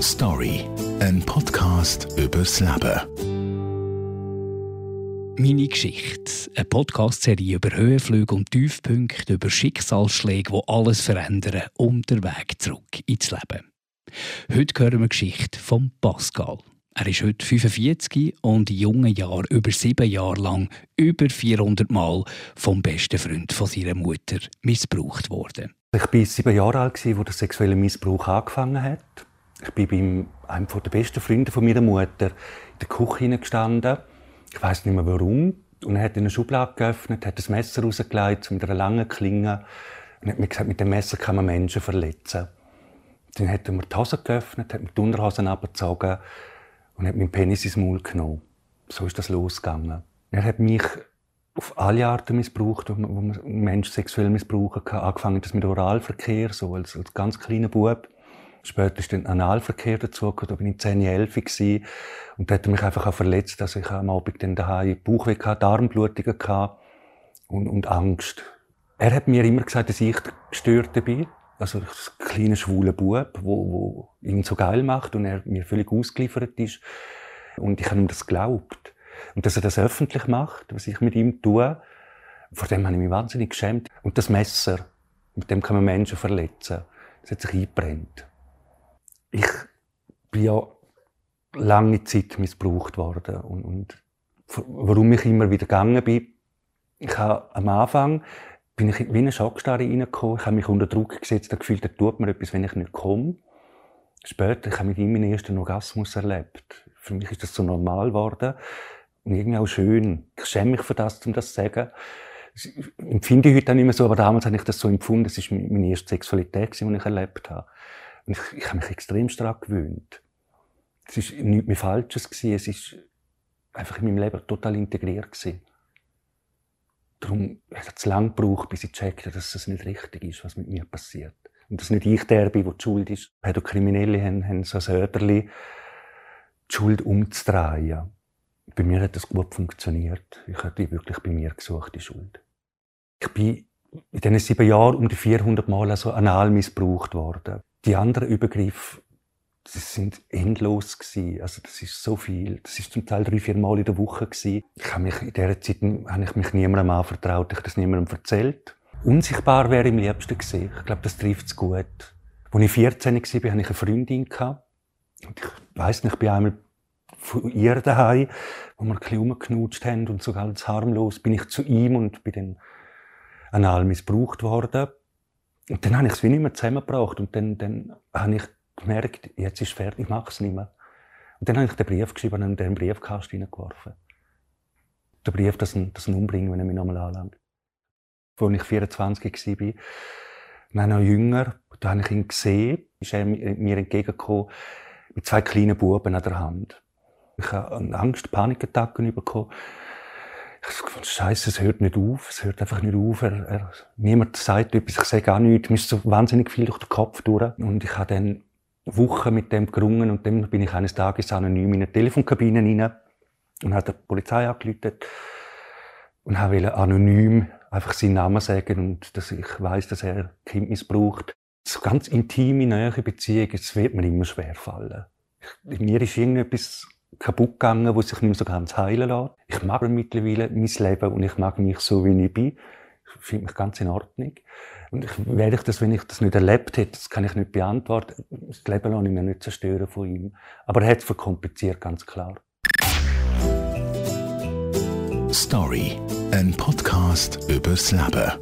Story, ein Podcast übers Leben. Meine Geschichte, eine Podcast-Serie über Höhenflüge und Tiefpunkte, über Schicksalsschläge, die alles verändern und der Weg zurück ins Leben. Heute hören wir die Geschichte von Pascal. Er ist heute 45 und in jungen Jahren über sieben Jahre lang über 400 Mal vom besten Freund von seiner Mutter missbraucht worden. Ich war sieben Jahre alt, als der sexuelle Missbrauch angefangen hat. Ich bin bei einem der besten Freunde meiner Mutter in der Küche gestanden. Ich weiß nicht mehr warum. Und er hat eine Schublade geöffnet, hat das Messer rausgelegt mit einer langen Klinge und hat mir gesagt, mit dem Messer kann man Menschen verletzen. Dann hat er mir die Hose geöffnet, hat mir die Unterhosen abgezogen und hat meinen Penis ins Maul genommen. So ist das losgegangen. Er hat mich auf alle Arten missbraucht, wo man Menschen sexuell missbrauchen kann. Angefangen das mit Oralverkehr, so als, als ganz kleiner Bub. Später ist dann Analverkehr dazugekommen, da bin ich 10, 11 gewesen. Und da hat er mich einfach auch verletzt, dass ich am Abend dann daheim Bauchweh hatte, Darmblutungen hatte und, und Angst. Er hat mir immer gesagt, dass ich gestört bin. Also, ein kleiner schwuler Bub, wo, wo ihn so geil macht und er mir völlig ausgeliefert ist. Und ich habe ihm das geglaubt. Und dass er das öffentlich macht, was ich mit ihm tue, vor dem habe ich mich wahnsinnig geschämt. Und das Messer, mit dem kann man Menschen verletzen. Das hat sich eingebrennt. Ich bin ja lange Zeit missbraucht worden. Und, und warum ich immer wieder gegangen bin, ich habe am Anfang bin ich wie eine Schockstarre reingekommen. Ich habe mich unter Druck gesetzt, das Gefühl, da tut mir etwas, wenn ich nicht komme. Später, ich habe mit ihm meinen ersten Orgasmus erlebt. Für mich ist das so normal geworden. Und irgendwie auch schön. Ich schäme mich für das, um das zu sagen. Das empfinde ich heute nicht mehr so, aber damals habe ich das so empfunden. Das war meine erste Sexualität, die ich erlebt habe. Und ich, ich habe mich extrem stark gewöhnt. Es war nichts mehr Falsches. Gewesen. Es war einfach in meinem Leben total integriert. Gewesen. Darum hat es lange gebraucht, bis ich checkte, dass es nicht richtig ist, was mit mir passiert. Und dass nicht ich der bin, der die Schuld ist. Pädokriminelle haben, haben so ein Öderli, die Schuld umzudrehen. Bei mir hat das gut funktioniert. Ich habe wirklich bei mir gesucht, die Schuld. Ich bin in diesen sieben Jahren um die 400 Mal also anal missbraucht worden. Die anderen Übergriffe das sind endlos gewesen. Also das ist so viel. Das ist zum Teil drei, vier Mal in der Woche gewesen. Ich habe mich in dieser Zeit habe ich mich niemandem anvertraut. Ich habe das niemandem erzählt. Unsichtbar wäre im liebsten gewesen. Ich glaube, das trifft es gut. Als ich 14 war, hatte ich eine Freundin. Und ich weiss nicht, ich bin einmal von ihr daheim, wo wir ein bisschen rumgeknutscht haben und so ganz harmlos, bin ich zu ihm und bin dann anal missbraucht worden. Und dann habe ich es wie nicht mehr zusammengebracht. Und dann, dann habe ich gemerkt, jetzt ist es fertig, ich mache es nicht mehr. Und dann habe ich den Brief geschrieben und den Briefkasten hineingeworfen. Der Brief, dass ihn, dass ihn umbringen, wenn er mich nochmal anlangt. Als ich 24 war, dann noch jünger, da habe ich ihn gesehen, ist er mir entgegengekommen, mit zwei kleinen Buben an der Hand. Ich habe Angst, Panikattacken bekommen. Ich Scheiße, es hört nicht auf, es hört einfach nicht auf. Er, er, niemand sagt etwas, ich sage auch nichts. Mir ist so wahnsinnig viel durch den Kopf durch. Und ich habe dann Wochen mit dem gerungen und dann bin ich eines Tages anonym in eine Telefonkabine rein und habe die Polizei angerufen und wollte anonym einfach seinen Namen sagen und dass ich weiß, dass er Kind missbraucht. So ganz intime, nähere Beziehungen, das wird mir immer schwer fallen. Ich, mir ist irgendetwas kaputt gegangen, wo sich nicht mehr so ganz heilen lässt. Ich mag mittlerweile mein Leben und ich mag mich so, wie ich bin. Ich finde mich ganz in Ordnung. Und ich, werde ich das, wenn ich das nicht erlebt hätte, das kann ich nicht beantworten. Das Leben lasse ich mir nicht zerstören von ihm. Aber er hat es verkompliziert, ganz klar. Story, ein Podcast übers Leben.